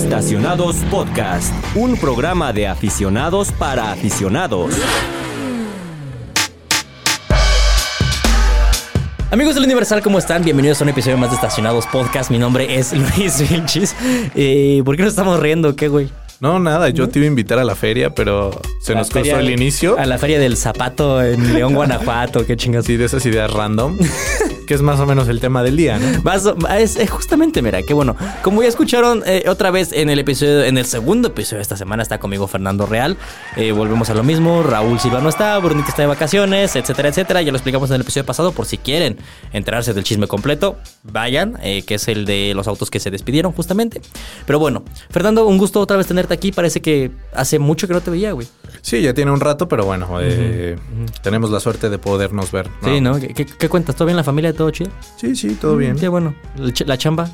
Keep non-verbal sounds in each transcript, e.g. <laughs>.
Estacionados Podcast, un programa de aficionados para aficionados. Amigos del Universal, ¿cómo están? Bienvenidos a un episodio más de Estacionados Podcast. Mi nombre es <laughs> Luis Vilchis. Eh, ¿Por qué nos estamos riendo? ¿Qué, güey? No, nada, yo te iba a invitar a la feria, pero se La nos feria- costó el inicio. A la feria del zapato en León, <laughs> Guanajuato. Qué chingas. Así de esas ideas random, <laughs> que es más o menos el tema del día, ¿no? Es justamente, mira, qué bueno. Como ya escucharon eh, otra vez en el episodio, en el segundo episodio de esta semana está conmigo Fernando Real. Eh, volvemos a lo mismo. Raúl Silva no está, Brunita está de vacaciones, etcétera, etcétera. Ya lo explicamos en el episodio pasado. Por si quieren enterarse del chisme completo, vayan, eh, que es el de los autos que se despidieron, justamente. Pero bueno, Fernando, un gusto otra vez tenerte aquí. Parece que hace mucho que no te veía, güey. Sí, ya tiene un rato, pero bueno, eh, tenemos la suerte de podernos ver. Sí, ¿no? ¿Qué, qué- qué cuentas? ¿Todo bien la familia? ¿Todo chido? Sí, sí, todo bien. Qué bueno. ¿La ch- la chamba?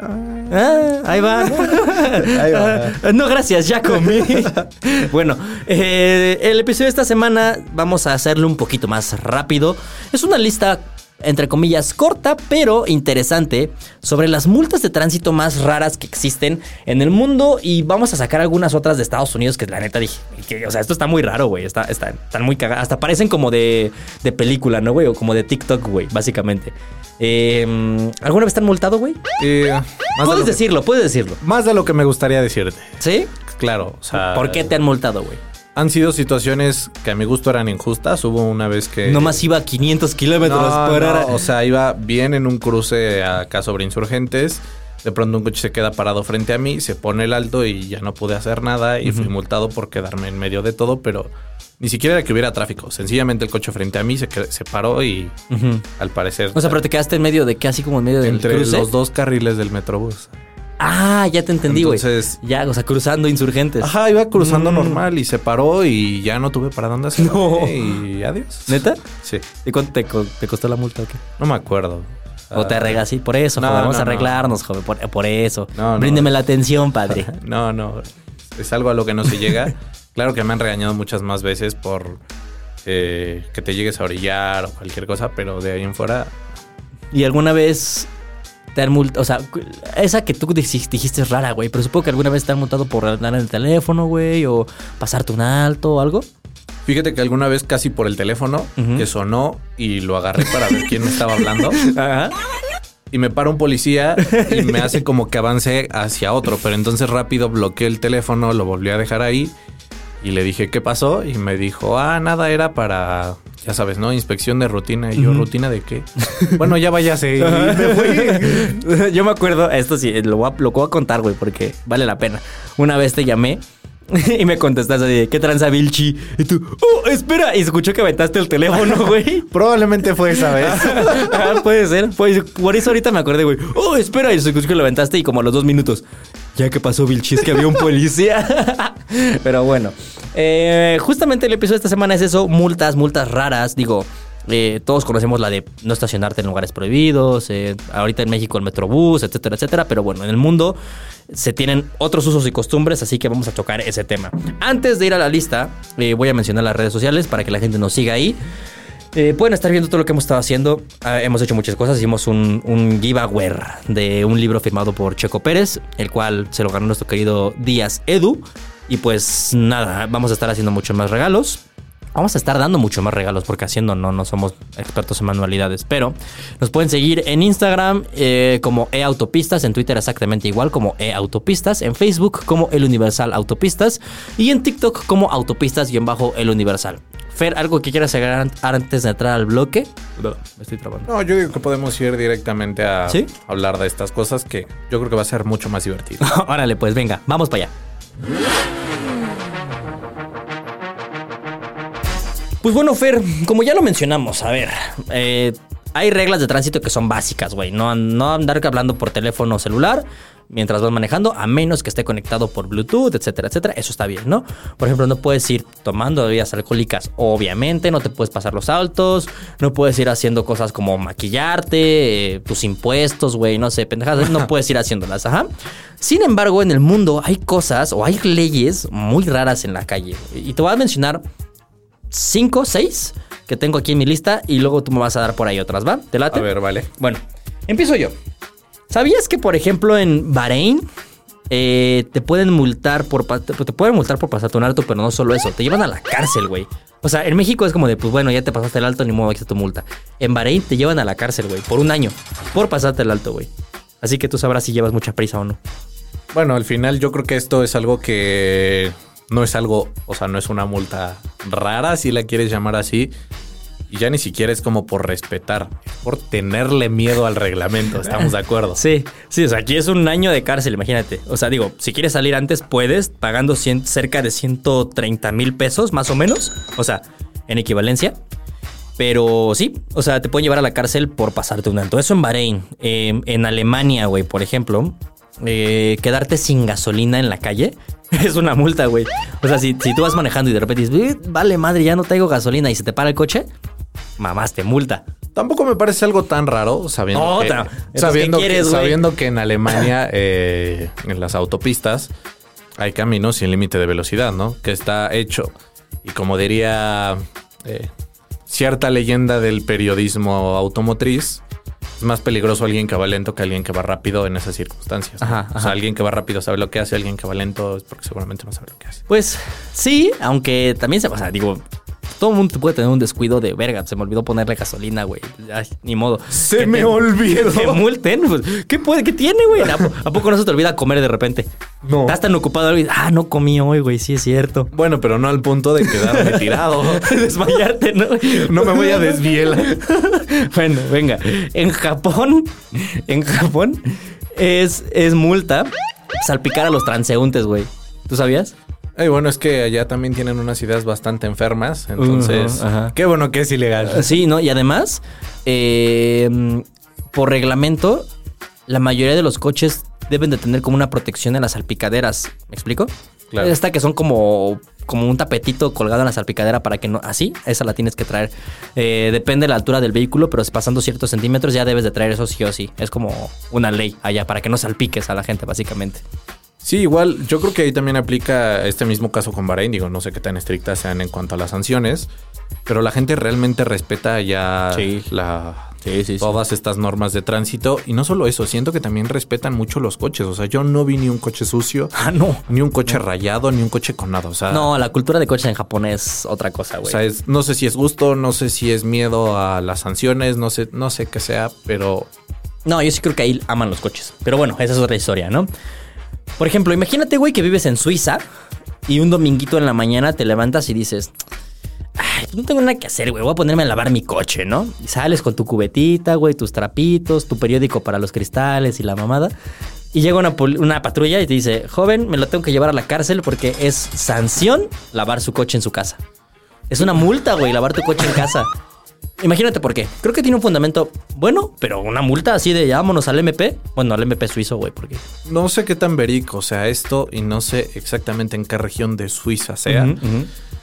Ah, ahí va. <laughs> Ahí va. Ah, No, gracias, ya comí. <laughs> bueno, eh, el episodio de esta semana vamos a hacerlo un poquito más rápido. Es una lista, entre comillas, corta, pero interesante sobre las multas de tránsito más raras que existen en el mundo. Y vamos a sacar algunas otras de Estados Unidos que la neta dije, que, o sea, esto está muy raro, güey. Está, está- están muy cagadas. Hasta parecen como de, de película, ¿no, güey? O como de TikTok, güey, básicamente. Eh, ¿Alguna vez te han multado, güey? Eh, de Puedes que, decirlo, puedes decirlo. más de lo que me gustaría decirte. ¿Sí? Claro, o sea. ¿Por qué te han multado, güey? Han sido situaciones que a mi gusto eran injustas. Hubo una vez que. Nomás iba a 500 kilómetros No, por no, hora. o sea, iba bien en un cruce acá sobre insurgentes. De pronto un coche se queda parado frente a mí, se pone el alto y ya no pude hacer nada y fui multado por quedarme en medio de todo, pero ni siquiera era que hubiera tráfico. Sencillamente el coche frente a mí se, paró y al parecer O sea, pero te quedaste en medio de qué, así como en medio del entre cruce. los dos carriles del metrobús. Ah, ya te entendí, güey. Entonces- Ya, o sea, cruzando insurgentes. Ajá, iba cruzando Mm. normal y se paró y ya no tuve para dónde hacer. No. Y adiós. ¿Neta? Sí, ¿Y cuánto te, co- te costó la multa o qué? no me acuerdo. O te arreglas así, por eso, no, joven, vamos no, a no. arreglarnos, joven, por, por eso. No, no. Bríndeme la atención, padre. <laughs> No, no. Es algo a lo que no se llega. <laughs> claro que me han regañado muchas más veces por eh, que te llegues a orillar o cualquier cosa, pero de ahí en fuera. ¿Y alguna vez te han multado? O sea, esa que tú dijiste, es rara, güey, pero supongo que alguna vez te han multado por hablar en el teléfono, güey, o pasarte un alto o algo. Fíjate que alguna vez casi por el teléfono Ujú. que sonó y lo agarré para ver quién me estaba hablando. <laughs> Ajá. Y me para un policía y me hace <laughs> como que avance hacia otro, pero entonces rápido bloqueé el teléfono, lo volví a dejar ahí y le dije qué pasó y me dijo, ah, nada, era para, ya sabes, ¿no? Inspección de rutina. Y yo, ¿rutina de qué? bueno, ya váyase. Y me fui. <laughs> Yo me acuerdo, esto sí, lo voy, a, lo voy a contar, güey, porque vale la pena. Una vez te llamé <laughs> y me contestaste así de, ¿qué tranza, Vilchi? Y tú, ¡oh, espera! Y escuchó que aventaste el teléfono, <laughs> güey. Probablemente fue esa vez. Ah, puede ser. Pues, por eso ahorita me acordé, güey. ¡Oh, espera! Y se escuchó que lo aventaste y como a los dos minutos. Ya que pasó, Vilchi, es que había un policía. <laughs> Pero bueno. Eh, justamente el episodio de esta semana es eso. Multas, multas raras. Digo, eh, todos conocemos la de no estacionarte en lugares prohibidos. eh, ahorita en México el Metrobús, etcétera, etcétera. Pero bueno, en el mundo se tienen otros usos y costumbres, así que vamos a tocar ese tema. Antes de ir a la lista, voy a mencionar las redes sociales para que la gente nos siga ahí. Pueden estar viendo todo lo que hemos estado haciendo. Ah, hemos hecho muchas cosas. Hicimos un, un giveaway de un libro firmado por Checo Pérez, el cual se lo ganó nuestro querido Díaz Edu. Y pues nada, vamos a estar haciendo muchos más regalos. Vamos a estar dando mucho más regalos porque haciendo no, no somos expertos en manualidades. Pero nos pueden seguir en Instagram eh, como eAutopistas, en Twitter exactamente igual como eAutopistas, en Facebook como El Universal Autopistas y en TikTok como Autopistas-El Universal. Fer, ¿algo que quieras agregar antes de entrar al bloque? No, me estoy trabando. No, yo digo que podemos ir directamente a ¿Sí? hablar de estas cosas que yo creo que va a ser mucho más divertido. <laughs> Órale, pues venga, vamos para allá. Pues bueno, Fer, como ya lo mencionamos, a ver, eh, hay reglas de tránsito que son básicas, güey. No, no andar hablando por teléfono celular mientras vas manejando, a menos que esté conectado por Bluetooth, etcétera, etcétera. Eso está bien, ¿no? Por ejemplo, no puedes ir tomando bebidas alcohólicas, obviamente, no te puedes pasar los altos, no puedes ir haciendo cosas como maquillarte, eh, tus impuestos, güey, no sé, pendejadas, no <laughs> puedes ir haciéndolas, ajá. Sin embargo, en el mundo hay cosas o hay leyes muy raras en la calle. Y te voy a mencionar cinco, seis que tengo aquí en mi lista y luego tú me vas a dar por ahí otras, ¿va? ¿Te late? A ver, vale. Bueno, empiezo yo. ¿Sabías que, por ejemplo, en Bahrein eh, te pueden multar por te pueden multar por pasarte un alto, pero no solo eso, te llevan a la cárcel, güey. O sea, en México es como de, pues bueno, ya te pasaste el alto, ni modo, aquí está tu multa. En Bahrein te llevan a la cárcel, güey, por un año, por pasarte el alto, güey. Así que tú sabrás si llevas mucha prisa o no. Bueno, al final yo creo que esto es algo que no es algo, o sea, no es una multa rara, si la quieres llamar así. Y ya ni siquiera es como por respetar, es por tenerle miedo al reglamento, estamos de acuerdo. <laughs> Sí, sí, o sea, aquí es un año de cárcel, imagínate. O sea, digo, si quieres salir antes, puedes, pagando cien- cerca de 130 mil pesos, más o menos. O sea, en equivalencia. Pero sí, o sea, te pueden llevar a la cárcel por pasarte un alto. Eso en Bahrein. Eh, en Alemania, güey, por ejemplo, eh, quedarte sin gasolina en la calle <laughs> es una multa, güey. O sea, si, si tú vas manejando y de repente dices, "Eh, vale, madre, ya no traigo gasolina y se te para el coche, mamás, te multa. Tampoco me parece algo tan raro, sabiendo, No, que, sabiendo, ¿qué que, sabiendo en Alemania, <laughs> eh, en las autopistas, hay caminos sin límite de velocidad, ¿no? Que está hecho. Y como diría eh, cierta leyenda del periodismo automotriz, es más peligroso alguien que va lento que alguien que va rápido en esas circunstancias. ¿no? Ajá, O sea, alguien que va rápido sabe lo que hace, alguien que va lento es porque seguramente no sabe lo que hace. Pues sí, aunque también se, sea, digo, todo el mundo puede tener un descuido de verga. Se me olvidó ponerle gasolina, güey. Ay, ni modo. Se Que me te- olvidó. Que te multen. Pues, ¿Qué puede? ¿Qué tiene, güey? ¿A, po- a poco no se te olvida comer de repente? No. Estás tan ocupado y ah, no comí hoy, güey. Sí es cierto. Bueno, pero no al punto de quedarme tirado. <laughs> Desmayarte, ¿no? No me voy a desvielar. <laughs> bueno, venga. En Japón, en Japón es, es multa salpicar a los transeúntes, güey. ¿Tú sabías? Ay, bueno, es que allá también tienen unas ideas bastante enfermas, entonces qué bueno que es ilegal. Sí, ¿no? Y además, eh, por reglamento, la mayoría de los coches deben de tener como una protección en las salpicaderas. ¿Me explico? Claro. Esta que son como, como un tapetito colgado en la salpicadera para que no... Así, esa la tienes que traer. Eh, depende de la altura del vehículo, pero pasando ciertos centímetros ya debes de traer eso sí o sí. Es como una ley allá para que no salpiques a la gente, básicamente. Sí, igual, yo creo que ahí también aplica este mismo caso con Bahrein. Digo, no sé qué tan estrictas sean en cuanto a las sanciones, pero la gente realmente respeta ya Sí. la, Sí, sí, sí. todas estas normas de tránsito. Y no solo eso, siento que también respetan mucho los coches. O sea, yo no vi ni un coche sucio, <laughs> Ah, no. ni un coche rayado, ni un coche con nada. O sea, No, la cultura de coches en Japón es otra cosa, o güey. sea, es- no sé si es gusto, no sé si es miedo a las sanciones, no sé, no sé qué sea, pero No, yo sí creo que ahí aman los coches. Pero bueno, esa es otra historia, ¿no? Por ejemplo, imagínate, güey, que vives en Suiza y un dominguito en la mañana te levantas y dices, ay, no tengo nada que hacer, güey, voy a ponerme a lavar mi coche, ¿no? Y sales con tu cubetita, güey, tus trapitos, tu periódico para los cristales y la mamada. Y llega una, una patrulla y te dice, joven, me lo tengo que llevar a la cárcel porque es sanción lavar su coche en su casa. Es una multa, güey, lavar tu coche en casa. Imagínate por qué. Creo que tiene un fundamento bueno, pero una multa así de ya vámonos al MP. Bueno, al MP suizo, güey, porque. no sé qué tan verico sea esto y no sé exactamente en qué región de Suiza sea.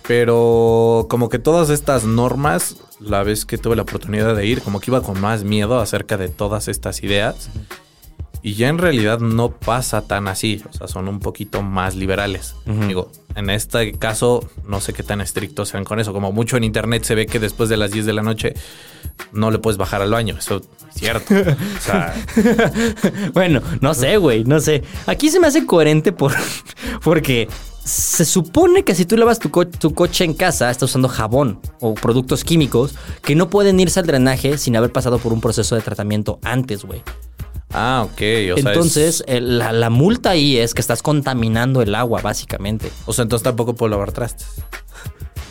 Pero como que todas estas normas, la vez que tuve la oportunidad de ir, como que iba con más miedo acerca de todas estas ideas. Y ya en realidad no pasa tan así, o sea, son un poquito más liberales. Digo, en este caso, no sé qué tan estrictos sean con eso. Como mucho en internet se ve que después de las 10 de la noche no le puedes bajar al baño. Eso es cierto. <laughs> O sea, <laughs> bueno, no sé, güey, no sé. Aquí se me hace coherente por, <laughs> porque se supone que si tú lavas tu, co- tu coche en casa, estás usando jabón o productos químicos que no pueden irse al drenaje sin haber pasado por un proceso de tratamiento antes, güey. Ah, ok. O sea, Entonces, es- el- la, la multa ahí es que estás contaminando el agua, básicamente. o sea, entonces tampoco puedo lavar trastes.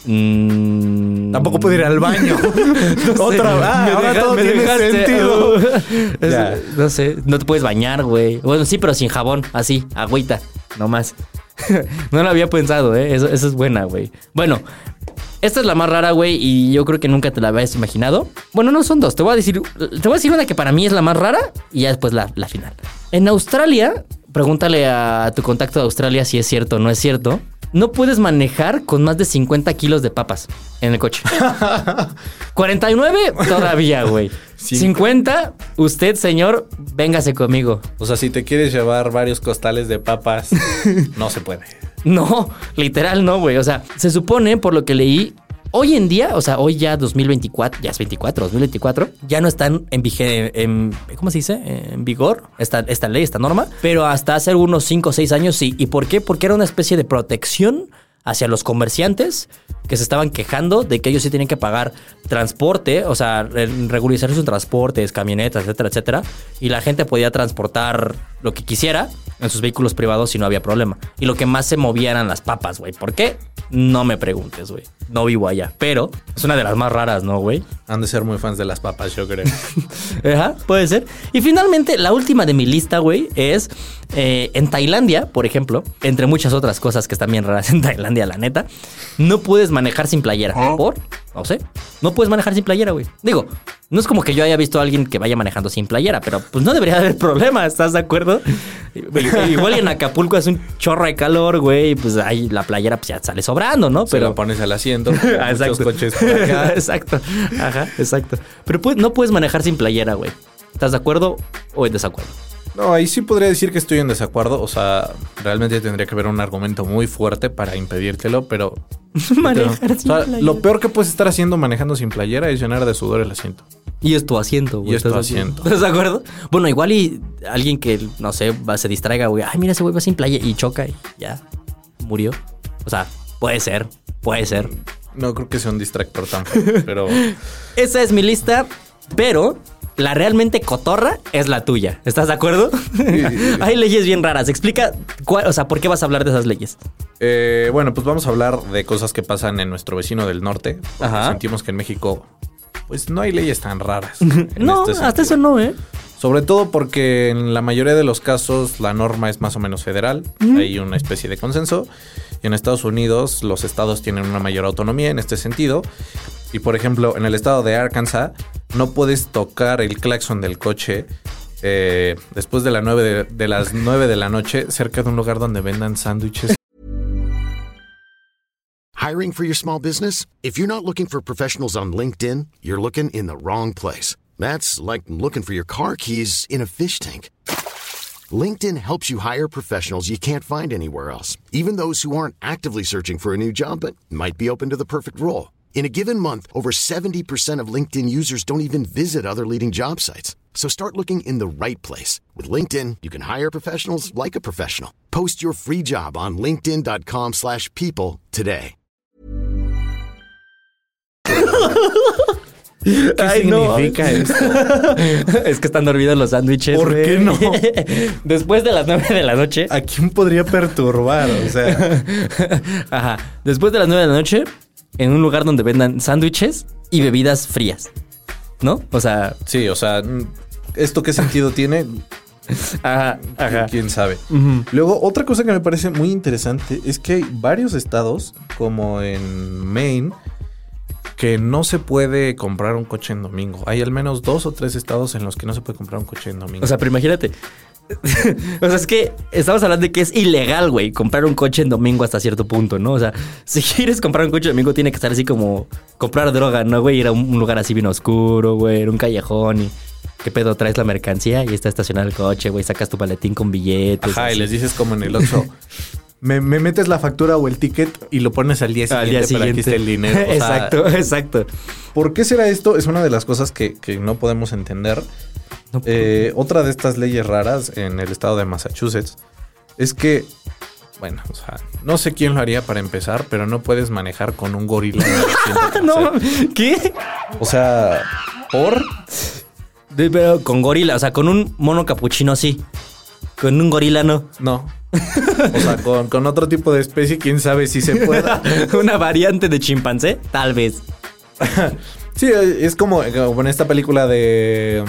Mm, Tampoco puedo ir al baño. <laughs> Otra vez. Ah, Me ahora deja- todo me tiene dejaste, sentido. uh, <laughs> es- Ya. no sé, no te puedes bañar, güey. Bueno, sí, pero sin jabón, así, agüita, nomás. <laughs> no lo había pensado, ¿eh? Eso, eso es buena, güey. Bueno, esta es la más rara, güey, y yo creo que nunca te la habías imaginado. Bueno, no son dos, te voy a decir, te voy a decir una que para mí es la más rara y ya después la, la final. En Australia, pregúntale a tu contacto de Australia si es cierto o no es cierto. No puedes manejar con más de 50 kilos de papas en el coche. <laughs> 49 todavía, güey. Sí. 50, usted, señor, véngase conmigo. O sea, si te quieres llevar varios costales de papas, <laughs> no se puede. <laughs> No, literal no, güey. O sea, se supone, por lo que leí, Hoy en día, o sea, hoy ya 2024, ya es 24, 2024, ya no están en, en ¿cómo se dice? En vigor esta, esta ley, esta norma, pero hasta hace unos 5 o 6 años sí. ¿Y por qué? Porque era una especie de protección hacia los comerciantes que se estaban quejando de que ellos sí tenían que pagar transporte, o sea, re- regularizar sus transportes, camionetas, etcétera, etcétera, y la gente podía transportar lo que quisiera en sus vehículos privados y no había problema. Y lo que más se movía eran las papas, güey. ¿Por qué? No me preguntes, güey. No vivo allá, pero es una de las más raras, ¿no, güey? Han de ser muy fans de las papas, yo creo. <laughs> Ajá, puede ser. Y finalmente, la última de mi lista, güey, es eh, en Tailandia, por ejemplo, entre muchas otras cosas que están bien raras en Tailandia, la neta, no puedes manejar sin playera. ¿Por? No sé. No puedes manejar sin playera, güey. Digo, no es como que yo haya visto a alguien que vaya manejando sin playera, pero pues no debería haber <laughs> problema, ¿estás de acuerdo? Igual en Acapulco es un chorro de calor, güey, y pues ahí la playera pues ya sale sobrando, ¿no? Se lo pones al asiento. <laughs> Ah, Muchos coches por acá. <laughs> exacto. Ajá, exacto. Pero pues, no puedes manejar sin playera, güey. ¿Estás de acuerdo o en desacuerdo? No, ahí sí podría decir que estoy en desacuerdo. O sea, realmente tendría que haber un argumento muy fuerte para impedírtelo, pero. <laughs> manejar pero, sin o sea, playera. Lo peor que puedes estar haciendo manejando sin playera es llenar de sudor el asiento. Y es tu asiento, güey. Y es tu ¿estás de- asiento. ¿Estás de acuerdo? Bueno, igual y alguien que, no sé, va, se distraiga, güey. Ay, mira, ese güey va sin playa y choca y ya murió. O sea, puede ser, puede ser. No creo que sea un distractor tan fuerte, pero. <laughs> Esa es mi lista, pero la realmente cotorra es la tuya. ¿Estás de acuerdo? <laughs> Hay leyes bien raras. Explica, cuál, o sea, ¿por qué vas a hablar de esas leyes? Eh, bueno, pues vamos a hablar de cosas que pasan en nuestro vecino del norte. Ajá. Sentimos que en México, pues no hay leyes tan raras. <laughs> en no, este hasta eso no, ¿eh? Sobre todo porque en la mayoría de los casos la norma es más o menos federal, hay una especie de consenso. Y en Estados Unidos los estados tienen una mayor autonomía en este sentido. Y por ejemplo, en el estado de Arkansas no puedes tocar el claxon del coche eh, después de, la nueve de, de las 9 de la noche cerca de un lugar donde vendan sándwiches. Hiring for your small business? If you're not looking for professionals on LinkedIn, you're looking in the wrong place. That's like looking for your car keys in a fish tank. LinkedIn helps you hire professionals you can't find anywhere else, even those who aren't actively searching for a new job but might be open to the perfect role. In a given month, over 70% of LinkedIn users don't even visit other leading job sites. So start looking in the right place. With LinkedIn, you can hire professionals like a professional. Post your free job on linkedin.com/people slash people today. ¿Qué Ay, no. esto? <laughs> es que están dormidos los sándwiches. ¿Por güey. qué no? <laughs> Después de las 9 de la noche. ¿A quién podría perturbar? O sea, <laughs> Ajá. Después de las 9 de la noche, en un lugar donde vendan sándwiches y bebidas frías. ¿No? O sea, sí, o sea, ¿esto qué sentido <laughs> tiene? ajá, ajá. quién sabe. Luego, otra cosa que me parece muy interesante es que hay varios estados, como en Maine, que no se puede comprar un coche en domingo. Hay al menos dos o tres estados en los que no se puede comprar un coche en domingo. O sea, pero imagínate. <laughs> o sea, es que estamos hablando de que es ilegal, güey, comprar un coche en domingo hasta cierto punto, ¿no? O sea, <laughs> si quieres comprar un coche en domingo, tiene que estar así como comprar droga, ¿no, güey? Ir a un lugar así bien oscuro, güey, en un callejón y. ¿Qué pedo? Traes la mercancía y está estacionado el coche, güey. Sacas tu paletín con billetes. Ajá, y les dices como en el Oxxo. <laughs> Me, me metes la factura o el ticket y lo pones al día siguiente, Al día para que siguiente. esté el dinero. O sea, exacto, exacto. ¿Por qué será esto? Es una de las cosas que, que no podemos entender. No, Eh, otra de estas leyes raras en el estado de Massachusetts es que, bueno, o sea, no sé quién lo haría para empezar, pero no puedes manejar con un gorila. <laughs> no. ¿qué? O sea, por De- pero con gorila, o sea, con un mono capuchino sí. Con un gorila no. no. O sea, con, con otro tipo de especie, quién sabe si se pueda. <laughs> Una variante de chimpancé, tal vez. <laughs> Sí, es como, como en esta película de.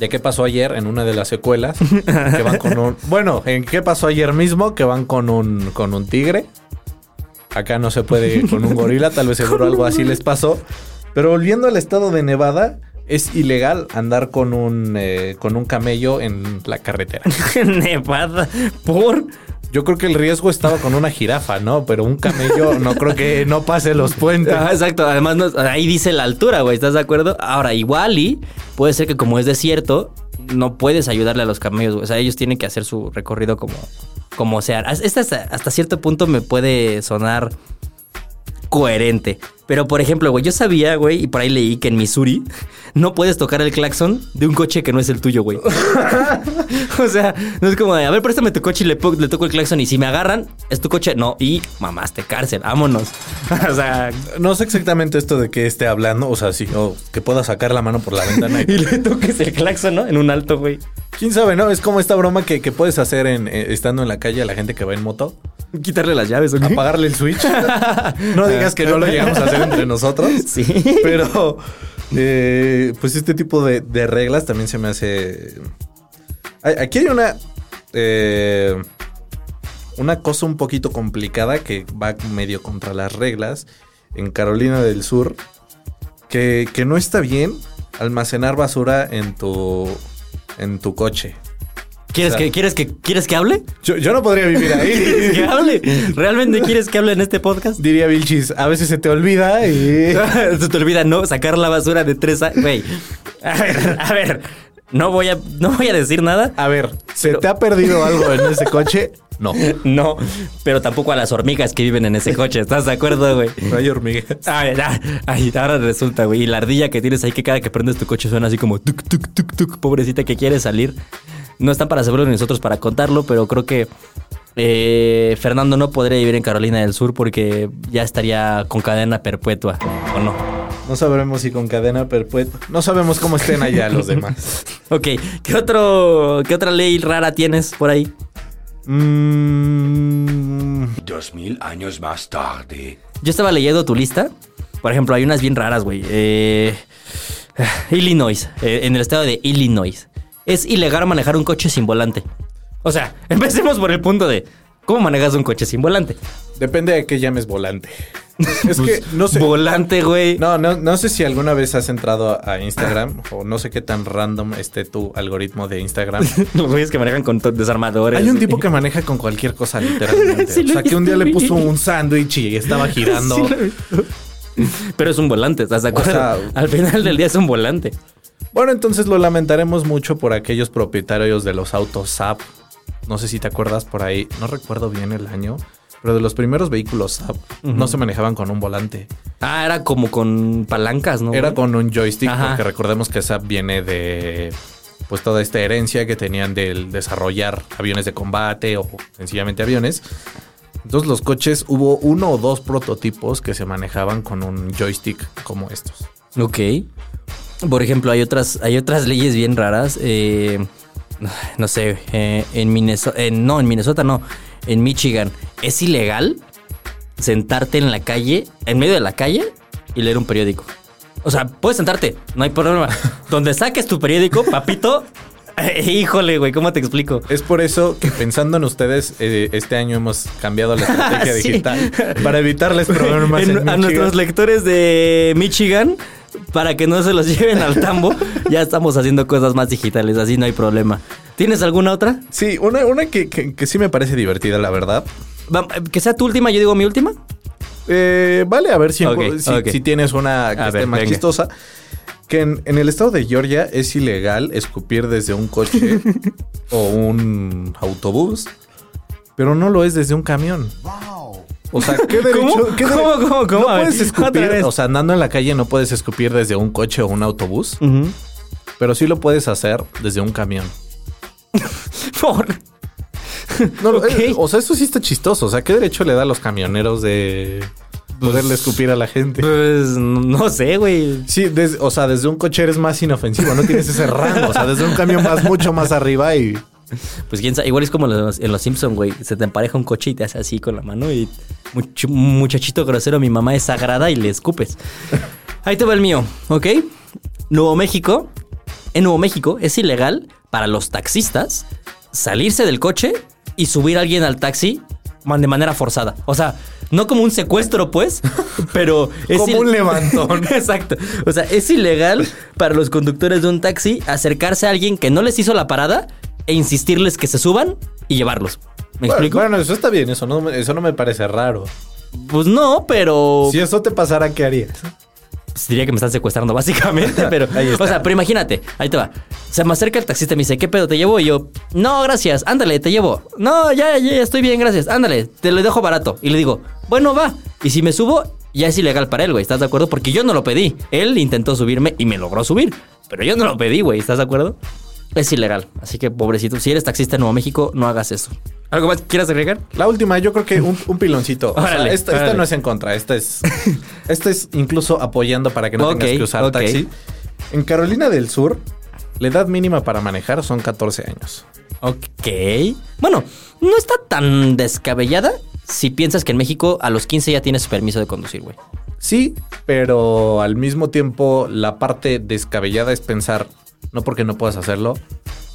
¿De qué pasó ayer? En una de las secuelas. <laughs> Que van con un. Bueno, en qué pasó ayer mismo, que van con un, con un tigre. Acá no se puede ir con un gorila, tal vez <laughs> seguro algo así les pasó. Pero volviendo al estado de Nevada, es ilegal andar con un, eh, con un camello en la carretera. <laughs> Nevada. ¿Por? Yo creo que el riesgo estaba con una jirafa, ¿no? Pero un camello no creo que no pase los puentes. Ah, exacto. Además, ahí dice la altura, güey. ¿Estás de acuerdo? Ahora, igual y puede ser que como es desierto, no puedes ayudarle a los camellos. güey. O sea, ellos tienen que hacer su recorrido como, como sea. Esta hasta cierto punto me puede sonar coherente. Pero, por ejemplo, güey, yo sabía, güey, y por ahí leí que en Missouri no puedes tocar el claxon de un coche que no es el tuyo, güey. <laughs> o sea, no es como de, a ver, préstame tu coche y le, toco el claxon y si me agarran, es tu coche. No, y mamaste cárcel, vámonos. <laughs> o sea, No sé exactamente esto de que esté hablando, o sea, sí, o que pueda sacar la mano por la ventana. <laughs> y le toques el claxon, ¿no? En un alto, güey. ¿Quién sabe, no? Es como esta broma que, que puedes hacer en, eh, estando en la calle a la gente que va en moto. Quitarle las llaves, ¿o qué? Apagarle el switch. no digas que no lo llegamos a hacer entre nosotros. <laughs> Sí. Pero, eh, pues este tipo de, de reglas también se me hace... Aquí hay una... eh, una cosa un poquito complicada que va medio contra las reglas en Carolina del Sur. Que, que no está bien almacenar basura en tu, en tu coche. ¿Quieres, O sea- que, ¿quieres, que, ¿Quieres que hable? Yo, yo no podría vivir ¿Quieres que ahí. <laughs> hable? ¿Realmente quieres que hable en este podcast? Diría Vilchis, a veces se te olvida y... <laughs> Se te olvida no sacar la basura de tres a... Güey. A ver, a ver. No voy a, no voy a decir nada. A ver, ¿se te ha perdido algo en ese coche? No. <laughs> No, pero tampoco a las hormigas que viven en ese coche. ¿Estás de acuerdo, güey? No hay hormigas. Ay, ah, ay, ahora resulta, güey. Y la ardilla que tienes ahí que cada que prendes tu coche suena así como tuk, tuk, tuk, tuk. Pobrecita que quiere salir. No están para saberlo ni nosotros para contarlo, pero creo que eh, Fernando no podría vivir en Carolina del Sur porque ya estaría con cadena perpetua, ¿o no? No sabremos si con cadena perpetua. No sabemos cómo estén allá los demás. <laughs> Ok, ¿qué, otro, ¿qué otra ley rara tienes por ahí? Mm, Dos mil años más tarde. Yo estaba leyendo tu lista. Por ejemplo, hay unas bien raras, güey. Eh, Illinois, eh, en el estado de Illinois. Es ilegal manejar un coche sin volante. O sea, <laughs> empecemos por el punto de cómo manejas un coche sin volante. depende de qué llames volante. <laughs> Es que no sé. Volante, güey. No, no, no sé si alguna vez has entrado a Instagram o no sé qué tan random esté tu algoritmo de Instagram. <laughs> Los güeyes que manejan con desarmadores. Hay un tipo que maneja con cualquier cosa literalmente. Sí, o sea, que un día le puso un sándwich y estaba girando. Sí. Pero es un volante, ¿estás de acuerdo? sea- Al final del día es un volante. Bueno, entonces lo lamentaremos mucho por aquellos propietarios de los autos Saab. No sé si te acuerdas por ahí, no recuerdo bien el año, pero de los primeros vehículos Saab no se manejaban con un volante. Ah, era como con palancas, ¿no? Era con un joystick, Ajá. porque recordemos que Saab viene de pues toda esta herencia que tenían del desarrollar aviones de combate o sencillamente aviones. Entonces los coches hubo uno o dos prototipos que se manejaban con un joystick como estos. Ok. Por ejemplo, hay otras, hay otras leyes bien raras. eh, no sé, eh, en Minnesota, no, en Minnesota no, en Michigan, es ilegal sentarte en la calle, en medio de la calle y leer un periódico. O sea, puedes sentarte, no hay problema. <laughs> Donde saques tu periódico, papito, eh, <laughs> híjole, güey, ¿cómo te explico? Es por eso que pensando en ustedes, eh, este año hemos cambiado la estrategia <laughs> Sí. digital para evitarles problemas. En- en a nuestros lectores de Michigan, para que no se los <laughs> lleven al tambo, ya estamos haciendo cosas más digitales, así no hay problema. ¿Tienes alguna otra? Sí, una, una que, que- que sí me parece divertida, la verdad. Que sea tu última, yo digo mi última. Eh, vale, a ver si, si, tienes una que A esté ver, más venga. chistosa. Que en, en el estado de Georgia es ilegal escupir desde un coche <laughs> o un autobús, pero no lo es desde un camión. O sea, ¿qué <laughs> derecho? ¿Cómo? qué ¿Cómo, dere- cómo, cómo? No puedes escupir, o sea, andando en la calle no puedes escupir desde un coche o un autobús, pero sí lo puedes hacer desde un camión. <laughs> Por- No, Ok. eh, o sea, eso sí está chistoso. O sea, ¿qué derecho le da a los camioneros de poderle escupir a la gente? Pues no sé, güey. Sí, des- o sea, desde un coche eres más inofensivo, no tienes ese rango. O sea, desde un camión vas mucho más arriba y. Pues quién sabe, igual es como en los, en los Simpsons, güey. Se te empareja un coche y te hace así con la mano y much- muchachito grosero, mi mamá es sagrada y le escupes. Ahí te va el mío, ¿ok? Nuevo México. En Nuevo México es ilegal para los taxistas salirse del coche y subir a alguien al taxi de manera forzada. O sea, no como un secuestro, pues, <laughs> pero es Como un levantón. <laughs> Exacto. O sea, es ilegal para los conductores de un taxi acercarse a alguien que no les hizo la parada e insistirles que se suban y llevarlos. ¿Me Bueno, explico? Bueno, eso está bien, eso no, me- eso no me parece raro. Pues no, pero Si eso te pasara, ¿qué harías? pues diría que me están secuestrando <laughs> básicamente, pero <laughs> o sea, pero imagínate, ahí te va. Se me acerca el taxista y me dice, "¿Qué pedo te llevo?" Y yo, "No, gracias. Ándale, te llevo." "No, ya ya, ya estoy bien, gracias. Ándale, te lo dejo barato." Y le digo, "Bueno, va." Y si me subo ya es ilegal para él, güey. ¿Estás de acuerdo? Porque yo no lo pedí. Él intentó subirme y me logró subir. Pero yo no lo pedí, güey. ¿Estás de acuerdo? Es ilegal. Así que, pobrecito, si eres taxista en Nuevo México, no hagas eso. ¿Algo más quieras agregar? La última, yo creo que un, un piloncito. O sea, Órale, esta, no es en contra, esta es. <laughs> esta es incluso apoyando para que no Ok, tengas que usar ok. taxi. En Carolina del Sur, la edad mínima para manejar son 14 años. Ok. Bueno, no está tan descabellada si piensas que en México a los 15 ya tienes permiso de conducir, güey. Sí, pero al mismo tiempo la parte descabellada es pensar, no porque no puedas hacerlo,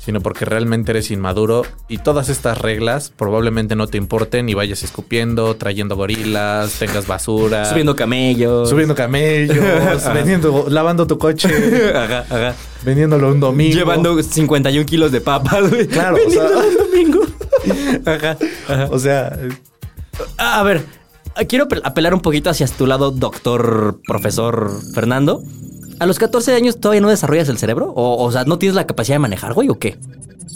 sino porque realmente eres inmaduro y todas estas reglas probablemente no te importen y vayas escupiendo, trayendo gorilas, tengas basura, Subiendo camellos. subiendo camellos, <laughs> vendiendo, lavando tu coche, <laughs> Ajá, ajá. vendiéndolo un domingo. Llevando 51 kilos de papas, güey. Claro, o sea- Vendiéndolo un domingo. <laughs> Ajá, ajá. O sea, A ver, quiero apel- apelar un poquito hacia tu lado, doctor, profesor Fernando. ¿A los 14 años todavía no desarrollas el cerebro? O, o sea, ¿no tienes la capacidad de manejar, güey, o qué?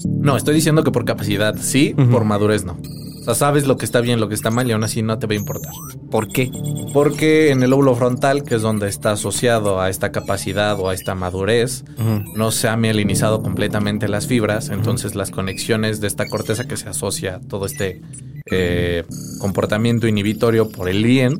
no, estoy diciendo que por capacidad sí, por madurez no. O sea, sabes lo que está bien, lo que está mal y aún así no te va a importar. ¿Por qué? Porque en el lóbulo frontal, que es donde está asociado a esta capacidad o a esta madurez, no se ha mielinizado completamente las fibras, entonces las conexiones de esta corteza que se asocia a todo este eh, comportamiento inhibitorio por el IEN,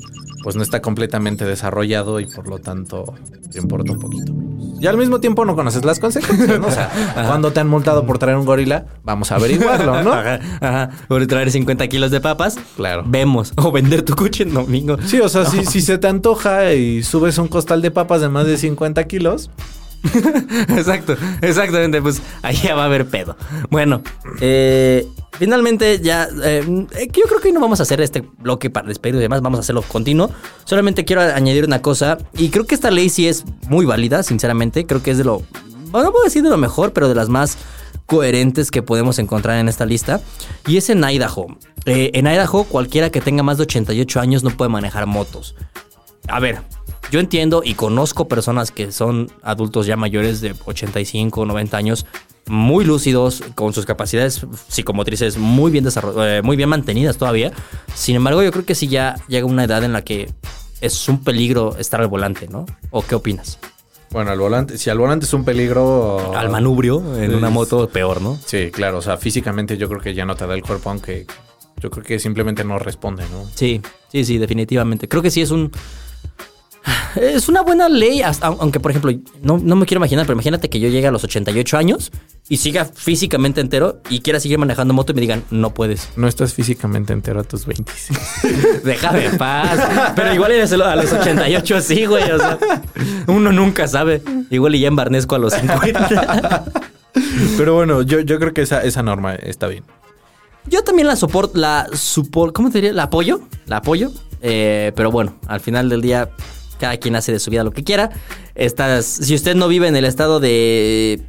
pues no está completamente desarrollado y por lo tanto te importa un poquito menos. Y al mismo tiempo no conoces las consecuencias, ¿no? O sea, <laughs> cuando te han multado por traer un gorila, vamos a averiguarlo, ¿no? Ajá, ajá. Por traer 50 kilos de papas. Claro. Vemos. O vender tu coche en domingo. Sí, o sea, si, si se te antoja y subes un costal de papas de más de 50 kilos, <laughs> Exacto, exactamente. Pues allá va a haber pedo. Bueno, eh, finalmente ya. eh, yo creo que no vamos a hacer este bloque para despedir y demás. Vamos a hacerlo continuo. Solamente quiero añadir una cosa. Y creo que esta ley sí es muy válida, sinceramente. Creo que es de lo. No puedo decir de lo mejor, pero de las más coherentes que podemos encontrar en esta lista. Y es en Idaho. Eh, en Idaho, cualquiera que tenga más de 88 años no puede manejar motos. A ver, yo entiendo y conozco personas que son adultos ya mayores de 85 o 90 años, muy lúcidos, con sus capacidades psicomotrices muy bien, desarroll- eh, muy bien mantenidas todavía. Sin embargo, yo creo que sí ya llega una edad en la que es un peligro estar al volante, ¿no? ¿O qué opinas? bueno, al volante, si al volante es un peligro... Al manubrio en una moto, peor, ¿no? Sí, claro, o sea, físicamente yo creo que ya no te da el cuerpo, aunque yo creo que simplemente no responde, ¿no? Sí, sí, sí, definitivamente. Creo que sí es un. Es una buena ley, hasta- aunque por ejemplo, no, no me quiero imaginar, pero imagínate que yo llegue a los 88 años y siga físicamente entero y quiera seguir manejando moto y me digan, no puedes. No estás físicamente entero a tus 20. Déjame en paz. Pero igual eres a los 88 así, güey. O sea, uno nunca sabe. Igual y ya embarnezco a los 50. <laughs> Pero bueno, yo, yo creo que esa, esa norma está bien. Yo también la soporto, la supor, ¿cómo te diría? La apoyo, la apoyo. Eh, pero bueno, al final del día, cada quien hace de su vida lo que quiera. Estas, si usted no vive en el estado de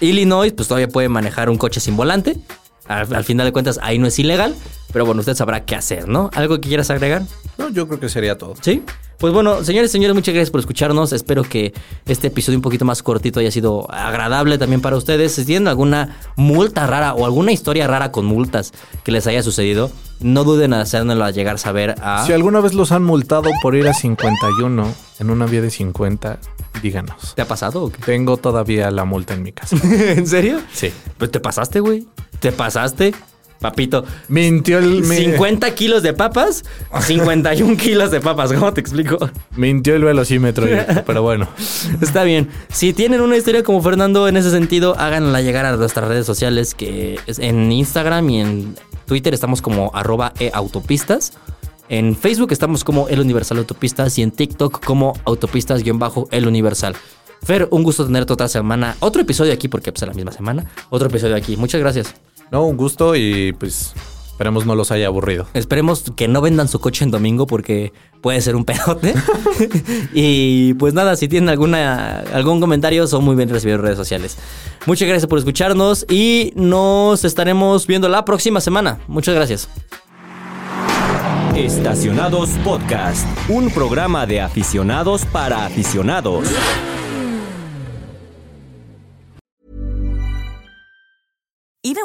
Illinois, pues todavía puede manejar un coche sin volante. Al, al final de cuentas, ahí no es ilegal. Pero bueno, usted sabrá qué hacer, ¿no? ¿Algo que quieras agregar? No, yo creo que sería todo. Sí. Pues bueno, señores y señores, muchas gracias por escucharnos. Espero que este episodio un poquito más cortito haya sido agradable también para ustedes. Si tienen alguna multa rara o alguna historia rara con multas que les haya sucedido, no duden en hacérnosla llegar a saber a... Si alguna vez los han multado por ir a 51 en una vía de 50, díganos. ¿Te ha pasado o qué? Tengo todavía la multa en mi casa. <laughs> ¿En serio? Sí. Pues te pasaste, güey. Te pasaste. Papito, Mintió el, mi- 50 kilos de papas, <laughs> 51 kilos de papas. ¿Cómo te explico? mintió el velocímetro, pero bueno. <laughs> Está bien. Si tienen una historia como Fernando en ese sentido, háganla llegar a nuestras redes sociales, que es en Instagram y en Twitter estamos como arroba eautopistas. En Facebook estamos como El Universal Autopistas y en TikTok como autopistas-el Universal. Fer, un gusto tenerte otra semana. Otro episodio aquí, porque pues, es la misma semana. Otro episodio aquí. Muchas gracias. No, un gusto y pues esperemos no los haya aburrido. Esperemos que no vendan su coche en domingo porque puede ser un pedote. <laughs> <laughs> y pues nada, si tienen alguna, algún comentario, son muy bien recibidos en redes sociales. Muchas gracias por escucharnos y nos estaremos viendo la próxima semana. Muchas gracias. Estacionados Podcast, un programa de aficionados para aficionados.